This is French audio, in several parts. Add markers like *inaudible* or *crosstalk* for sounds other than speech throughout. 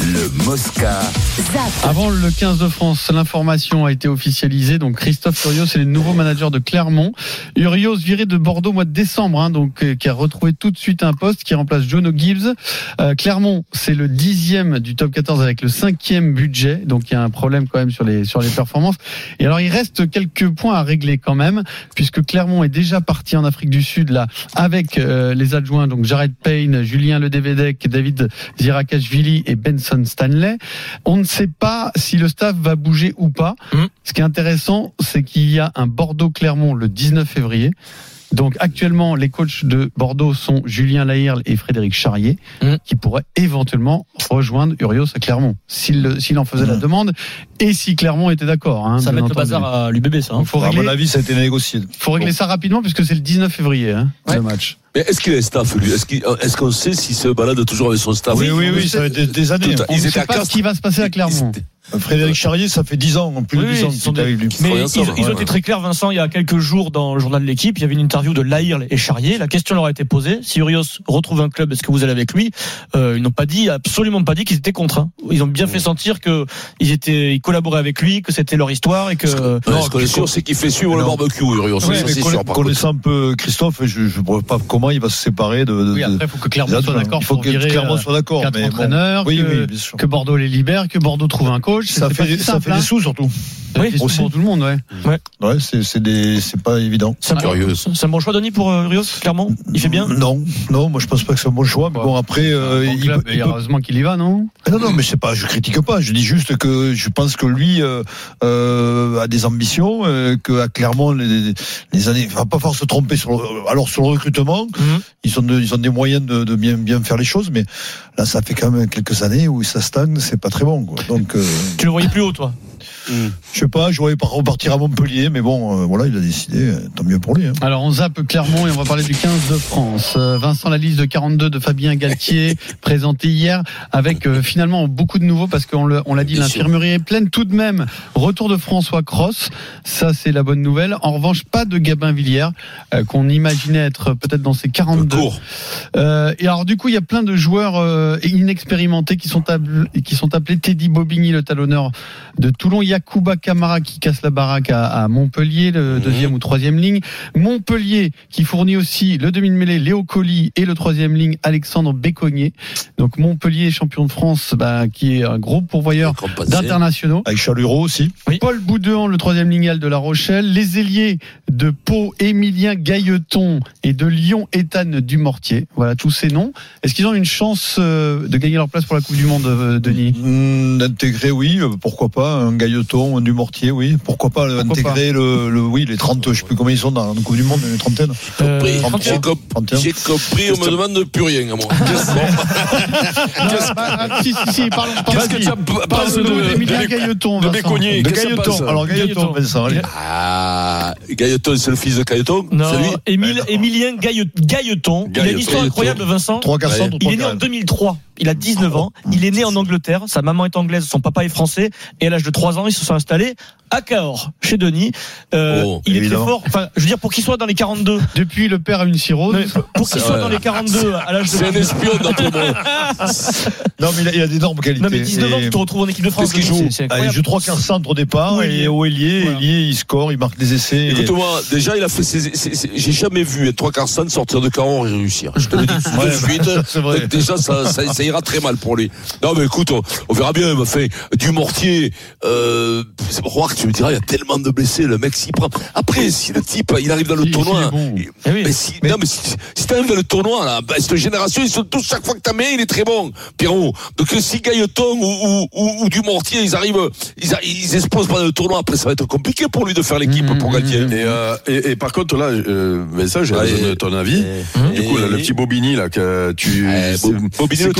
le Mosca. Avant le 15 de France, l'information a été officialisée. Donc Christophe Urios est le nouveau manager de Clermont. Urios viré de Bordeaux au mois de décembre, hein, donc euh, qui a retrouvé tout de suite un poste qui remplace Jono Gibbs. Euh, Clermont, c'est le dixième du top 14 avec le cinquième budget, donc il y a un problème quand même sur les sur les performances. Et alors il reste quelques points à régler quand même, puisque Clermont est déjà parti en Afrique du Sud là avec euh, les adjoints donc Jared Payne, Julien Ledevedec, David Zirakashvili et Stanley. On ne sait pas si le staff va bouger ou pas. Mhm. Ce qui est intéressant, c'est qu'il y a un Bordeaux-Clermont le 19 février. Donc actuellement, les coachs de Bordeaux sont Julien Lahirle et Frédéric Charrier, Mhm. qui pourraient éventuellement rejoindre Urios à Clermont, s'il en faisait la demande, et si Clermont était d'accord. Hein, Ça va mettre le bazar à l'UBB, ça. hein. À mon avis, ça a été négocié. faut régler ça rapidement, puisque c'est le 19 février, hein, Ouais. le match. Mais est-ce qu'il a un staff, lui Est-ce qu'il- est-ce qu'on sait s'il se balade toujours avec son staff Oui, oui, oui, ça fait des, des années. Tout On Ils ne étaient sait pas ce qui va se passer à Clermont. Frédéric Charrier, ça fait 10 ans, plus Oui, de 10 oui, ans sont est avec lui. Mais ils, ont été très clairs, Vincent, il y a quelques jours dans le journal de l'équipe, il y avait une interview de Lahirle et Charrier. La question leur a été posée. Si Urios retrouve un club, est-ce que vous allez avec lui Euh, Ils n'ont pas dit, absolument pas dit qu'ils étaient contre. hein. Ils ont bien fait sentir que ils étaient, ils collaboraient avec lui, que c'était leur histoire et que. Non, ce qu'on est sûr, c'est qu'il fait suivre le barbecue, Urios. C'est sûr, connaissant un peu Christophe, je ne vois pas comment il va se séparer de. de- Oui, après, il faut que Clermont soit adjoints. d'accord Il faut pour que virer Clermont euh, soit d'accord. quatre mais Oui, que, Bordeaux les libère, que Bordeaux trouve un coach. Ça fait, si ça fait hein. des sous surtout. Oui, C'est aussi. pour tout le monde, ouais. Ouais, c'est c'est pas évident. C'est un, bon, Curieux. c'est un bon choix, Denis, pour euh, Urios, clairement? Il fait bien? Non, non, moi je pense pas que c'est un bon choix. Mais Ouais. bon, après, euh, Bon il, il heureusement qu'il y va, non? Non, non, mais c'est pas, je critique pas. Je dis juste que je pense que lui euh, euh, a des ambitions, euh, que à Clermont les, les années, va pas falloir se tromper sur. le- alors sur le recrutement, Mhm. ils ont, de- ils ont des moyens de, de bien, bien faire les choses, mais là, ça fait quand même quelques années où ça stagne, c'est pas très bon. Quoi. Donc, euh, Tu le voyais plus haut, toi? Je sais pas, je voyais pas repartir à Montpellier, mais bon, euh, voilà, il a décidé, euh, tant mieux pour lui. Hein. Alors on zappe Clermont et on va parler du 15 de France. Euh, Vincent, la liste de 42 de Fabien Galtier *laughs* présentée hier avec finalement beaucoup de nouveaux parce qu'on l'a dit, l'infirmerie est pleine tout de même. Retour de François Cross, ça c'est la bonne nouvelle. En revanche, pas de Gabin Villière qu'on imaginait être peut-être dans ces 42. Court. Euh, et alors du coup, il y a plein de joueurs inexpérimentés qui sont, qui sont appelés Teddy Bobigny, le talonneur de Toulon, Yakuba Camara qui casse la baraque à, à Montpellier, le Mhm. deuxième ou troisième ligne. Montpellier qui fournit aussi le demi de mêlée Léo Colli et le troisième ligne Alexandre Bécognier. Donc Montpellier champion de France, bah, qui est un gros pourvoyeur d'internationaux. Avec Chalureau aussi. Paul Boudéan, le troisième lignal de La Rochelle. Les ailiers de Pau, Émilien Gailleton et de Lyon, Ethan Dumortier. Voilà tous ces noms. Est-ce qu'ils ont une chance euh, de gagner leur place pour la Coupe du Monde, euh, Denis? Mmh, D'intégrer, oui, euh, pourquoi pas, un Gailleton, un Dumortier, oui, pourquoi pas Pourquoi intégrer le, le, oui, les 30, je sais plus combien ils sont dans la Coupe du Monde, une trentaine. Euh, Compris. 31. J'ai com- 31. J'ai compris, on me demande plus rien à moi. *laughs* Si, si, si, parlons, parlons, Qu'est-ce que tu parle de- Gailleton. de Vincent. Bécognier. De Gailleton, alors Gailleton, Gailleton. Vincent, allez. Ah, Gailleton, c'est le fils de Gailleton Non, Émilien Gaille- Gailleton. Il a une histoire incroyable, Vincent. Il est né en quarts. 2003. Il a 19 ans. Il est né en Angleterre. Sa maman est anglaise. Son papa est français. Et à l'âge de 3 ans, ils se sont installés à Cahors, chez Denis. Euh, Oh, il est très évidemment. fort. Enfin, je veux dire, pour qu'il soit dans les 42. Depuis, le père a une cirrhose. mais Pour qu'il soit dans les 42 à l'âge de C'est un espion dans tout. *laughs* Non, mais il a, il a d'énormes qualités. Non, mais 19 ans, Et- tu te retrouves en équipe de France. Qu'est-ce qu'il joue c'est- c'est Ah, il joue trois quarts centre au départ, Ou et au ailier, Voilà. il score, il marque des essais. et- Écoute-moi, déjà, il a fait ses, j'ai jamais vu un trois quarts cent sortir de Caron et réussir. Je te le dis tout de suite. *laughs* c'est vrai. Déjà, ça, ça, ça ira très mal pour lui. Non, mais écoute, on, on verra bien. Mais enfin, du mortier, euh, c'est pour croire que tu me diras, il y a tellement de blessés, le mec s'y prend. Après, si le type, il arrive dans le Si, tournoi. est bon. il- Eh oui. mais si, Mais- non, mais si, si t'arrives dans le tournoi, là, ben, cette génération, ils sont tous, chaque fois que t'as mis, il est très bon, Pierrot. Donc, euh, si Gailleton ou, ou, ou, ou du mortier, ils arrivent, ils, ils explosent pas dans le tournoi, après, ça va être compliqué pour lui de faire l'équipe Mmh, pour mmh, Galtier. mmh. Et, euh, et, et par contre, là, euh, Vincent, j'ai Ouais, besoin de ton avis. Et- Du coup, là, le petit Bobigny, là, que tu. Bobigny, le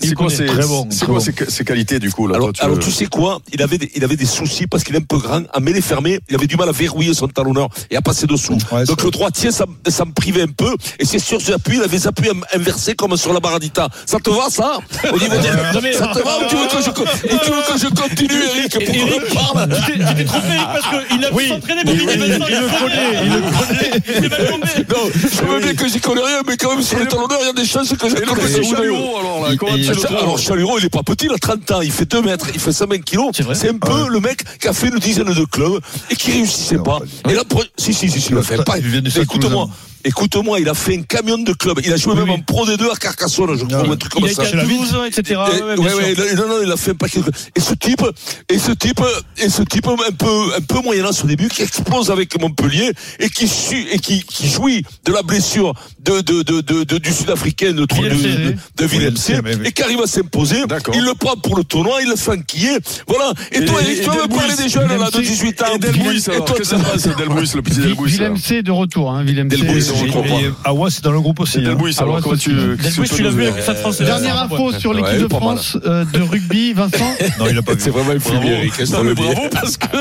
C'est quoi ses, bon, c'est très quoi bon. ses, ses qualités du coup là Alors, toi, tu alors le- tu sais quoi? Il avait des, il avait des soucis parce qu'il est un peu grand. À mêler fermé, il avait du mal à verrouiller son talonneur et à passer dessous. Ouais, Donc le droitier, ça, ça me privait un peu. Et c'est sur ses appuis, il avait des appuis in- inversés comme sur la baradita. Ça te va ça? Au niveau des... *laughs* Ça te va ou tu veux que je, tu veux que je continue, Eric, pour qu'on Eric, en parle Tu t'es trompé Eric, parce qu'il a pu s'entraîner pour il- le connaît, il le connaît. Il est mal tombé. Non, je veux bien que j'y connais rien, mais quand même sur les talonneurs, il y a des chances que je. Chalureau, alors là, comment tu le Alors Chalureau, il est pas petit, il a 30 ans, il fait 2 mètres, il fait 120 kilos. C'est vrai C'est un peu le mec qui a fait une dizaine de clubs et qui réussissait pas. Et là, si, si, si, si, il a fait pas. Il vient du Stade Écoute-moi. Écoute-moi, il a fait un camion de clubs. Il a joué même oui. en Pro D2 à Carcassonne, je crois, ou un truc comme Il a ça. été à Toulouse, etc. Et- Ouais, ouais, non, non, il a fait un paquet de Et ce type, et ce type, et ce type un peu, un peu moyennas au début, qui explose avec Montpellier et qui su, et qui, qui jouit de la blessure de, de, de, de, de- du Sud-Africain, de, de, Willem C. de, de Willem C, oui. et qui arrive à s'imposer. Il le prend pour le tournoi, il le fait enquiller. Voilà. Et, Et- toi, Eric, tu vas me parler des jeunes, là, de 18 ans? Et Delbouis, Et alors, toi, qu'est-ce que ça passe, Delbouis, le petit Delbouis Willem C est de retour. Hein, Willem C. Je crois pas. Et Awa, c'est dans le groupe aussi. Hein. Delbouis, alors ça, tu. Delbouis, tu l'as vu avec Stade français. Dernière info sur l'équipe de. France euh, de rugby, Vincent. *laughs* Non, il a pas vu. C'est vraiment Eric. je te Non, mais bravo parce que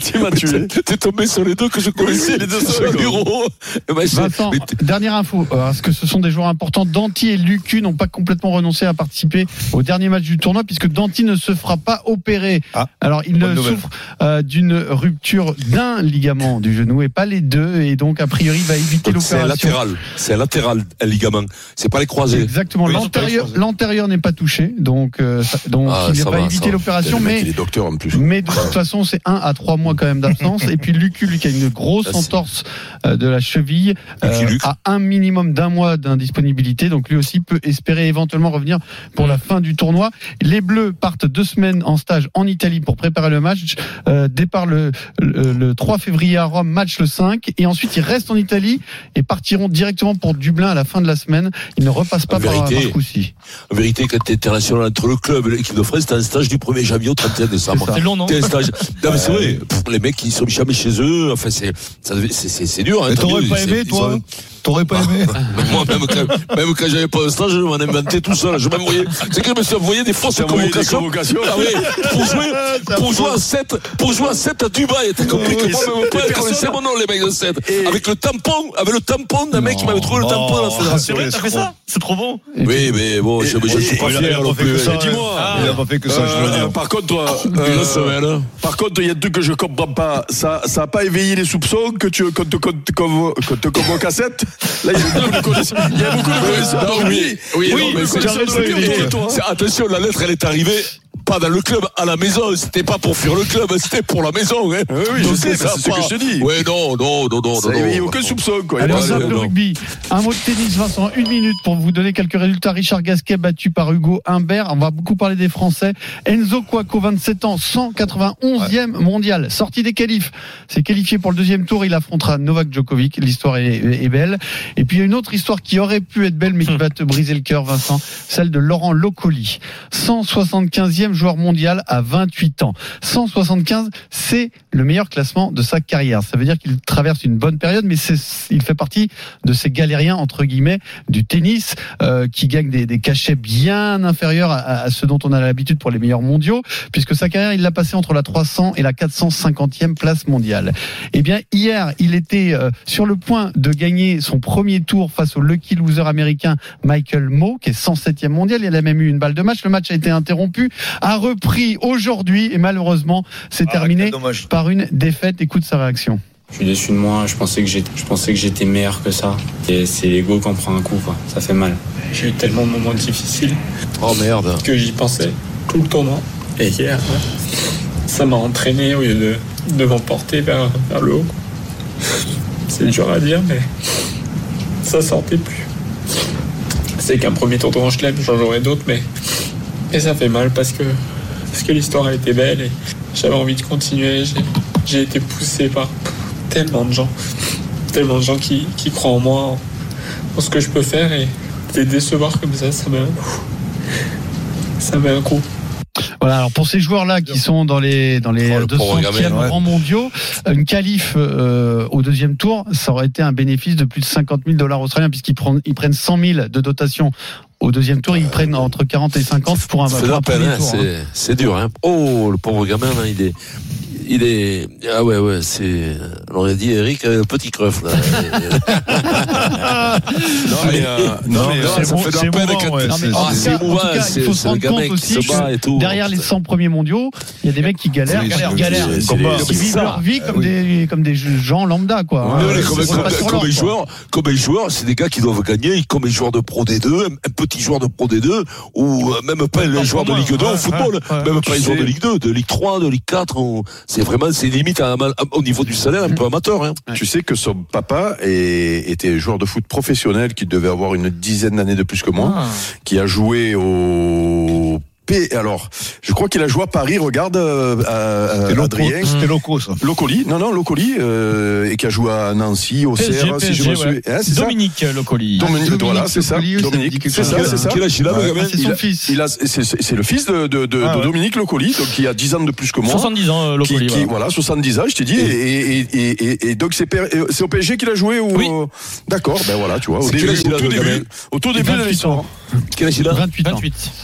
tu m'as tué. T'es tombé sur les deux que je connaissais, les deux sur le bureau. Eh c'est- Vincent, dernière info, euh, parce que ce sont des joueurs importants? Danti et Lucu n'ont pas complètement renoncé à participer au dernier match du tournoi, puisque Danti ne se fera pas opérer. Ah, Alors, il souffre euh, d'une rupture d'un ligament du genou et pas les deux, et donc a priori il va éviter c'est un l'opération. latéral. C'est un latéral, un ligament. C'est pas les croisés. Exactement. L'antérieur, l'antérieur n'est pas touché, donc euh, ça- donc Ah, il va va, éviter l'opération, mais Il est docteur en plus. mais de toute *laughs* façon, c'est un à trois mois quand même d'absence. Et puis Lucu, lui, qui a une grosse c'est- entorse euh, de la cheville, Luke. a un minimum d'un mois d'indisponibilité. Donc lui aussi peut espérer éventuellement revenir pour la fin du tournoi. Les Bleus partent deux semaines en stage en Italie pour préparer le match. Euh, départ le, le, le 3 février à Rome, match le 5. Et ensuite, ils restent en Italie et partiront directement pour Dublin à la fin de la semaine. Ils ne repassent pas En par vérité, Marcoussis. En vérité, quand t'es international entre le club et l'équipe de France, t'as un stage du 1er janvier au 31 décembre. C'est long, non T'as un stage. Non, mais c'est vrai. Pff, Les mecs, ils sont jamais chez eux. Enfin, c'est, c'est, c'est, c'est dur. Hein, Mais t'as t'aurais vu, pas c'est- aimé, ils toi sont- T'aurais pas aimé *laughs* Moi, même quand, même quand j'avais pas un stage, je m'en inventais tout seul. Je m'envoyais, c'est que je me suis envoyé des fausses des convocations. Ah oui, pour jouer, *laughs* pour jouer à 7, pour jouer à 7 à Dubaï. T'as compris que moi, c'est- même pas, connaissaient mon nom, les mecs de 7. Et- Avec le tampon, avec le tampon d'un mec qui m'avait trouvé le tampon à la C'est fédération. vrai, t'as fait ça? C'est trop bon. Oui, mais bon, je, je suis pas fier dis-moi, Il a pas fait que ça, je Euh, veux dire. par contre, toi, Une euh, semaine. par contre, il y a un truc que je comprends pas. Ça, ça a pas éveillé les soupçons que tu, qu'on te convoque à 7 Là, il y a beaucoup de connaissances. Il y a beaucoup de connaissances. Non, Donc, oui, oui. C'est- Attention, la lettre, elle est arrivée pas dans le club, à la maison. C'était pas pour fuir le club, c'était pour la maison. Hein. Oui, oui, Donc, sais, mais ça c'est ce pas- que je te dis. Ouais, non, non, non, non, Ça non. a aucun soupçon, quoi. Allez, on Ouais, zappe ouais, le rugby. Un mot de tennis, Vincent, une minute pour vous donner quelques résultats. Richard Gasquet battu par Hugo Humbert. On va beaucoup parler des Français. Enzo Cuoco, 27 ans, 191e mondial. Sorti des qualifs. C'est qualifié pour le deuxième tour. Il affrontera Novak Djokovic. L'histoire est, est belle. Et puis il y a une autre histoire qui aurait pu être belle, mais qui *laughs* va te briser le cœur, Vincent. Celle de Laurent Locoli. 175e joueur mondial à 28 ans. 175, c'est le meilleur classement de sa carrière. Ça veut dire qu'il traverse une bonne période, mais il fait partie de ces galériens, entre guillemets, du tennis, euh, qui gagnent des, des cachets bien inférieurs à, à ceux dont on a l'habitude pour les meilleurs mondiaux, puisque sa carrière, il l'a passé entre la 300 et la 450e place mondiale. Eh bien, hier, il était euh, sur le point de gagner son premier tour face au lucky loser américain Michael Moe, qui est 107e mondial. Il a même eu une balle de match. Le match a été interrompu, a repris aujourd'hui, et malheureusement, c'est Ah, terminé par une défaite. Écoute sa réaction. Je suis déçu de moi, je pensais que j'étais, je pensais que j'étais meilleur que ça. Et c'est l'ego qui en prend un coup, quoi. Ça fait mal. J'ai eu tellement de moments difficiles Oh merde. que j'y pensais tout le tournoi. Et hier, ça m'a entraîné au lieu de, de m'emporter vers, vers le haut. C'est dur à dire, mais ça sortait plus. C'est qu'un premier tour de Grand Chelem, j'en jouerai d'autres, mais, mais ça fait mal parce que, parce que l'histoire a été belle et j'avais envie de continuer. J'ai, j'ai été poussé par tellement de gens, tellement de gens qui, qui croient en moi, en, en ce que je peux faire et les décevoir comme ça, ça met un coup. Ça met un coup. Voilà, alors pour ces joueurs-là qui sont dans les dans les Oh, le pauvre 200e gamin, ouais. rangs mondiaux, une qualif euh, au deuxième tour, ça aurait été un bénéfice de plus de 50 000 dollars australiens puisqu'ils prennent ils prennent 100 000 de dotation au deuxième tour, ils prennent entre 40 et 50 pour un, pour un premier hein, tour. hein. c'est, c'est dur. Hein. Oh, le pauvre gamin, hein, il est, il est, ah ouais, ouais, c'est, on aurait dit Eric, euh, petit creuf là. *laughs* Non, mais, euh, non, mais, non, euh, ça mou- fait de la c'est peine mouvant, quand- ouais, mais c'est- Ah, c'est émouvant, le gamin qui se bat et tout. derrière les 100 premiers mondiaux, il y a des mecs qui galèrent, galèrent, galèrent. Ils c'est- vivent leur vie comme des comme des gens lambda quoi. Mais comme, les joueurs, comme les joueurs, c'est des gars qui doivent gagner, comme les joueurs de Pro D2, un, un petit joueur de Pro D2, ou euh, même pas les joueurs de Ligue 2 ouais, au football, même pas les joueurs de Ligue 2, de Ligue 3, de Ligue 4, on- c'est vraiment, c'est limite à- à- au niveau du salaire un peu amateur. Hein. Tu sais que son papa est- était joueur de foot professionnel qui devait avoir une dizaine d'années de plus que moi, Ah. qui a joué au P. Alors, je crois qu'il a joué à Paris. Regarde, euh, euh, Adrien. c'était loco, ça. Locoli, non, non, Locoli, euh, et qui a joué à Nancy, au PSG, CR, si je me souviens. ouais. Hein, c'est ça Dominique Locoli. Dominique, Dominique voilà, c'est ça. Dominique, quelque c'est chose. ça, c'est ça. Quel âge il a, le Ouais. gamin Ah, c'est Il son a- fils. Il a, c'est, c'est- c'est le fils de, de, de, Ah de. Dominique Locoli, donc qui a 10 ans de plus que moi. 70 ans, euh, Qui, Locoli. qui- voilà. voilà, 70 ans, je t'ai dit, et, et, et, et, et donc c'est, euh, c'est au PSG qu'il a joué ou Oui. euh, D'accord, ben voilà, tu vois, au C'est début, il au tout début, au tout début de 28 l'histoire. Quel âge il a 28 ans. 28.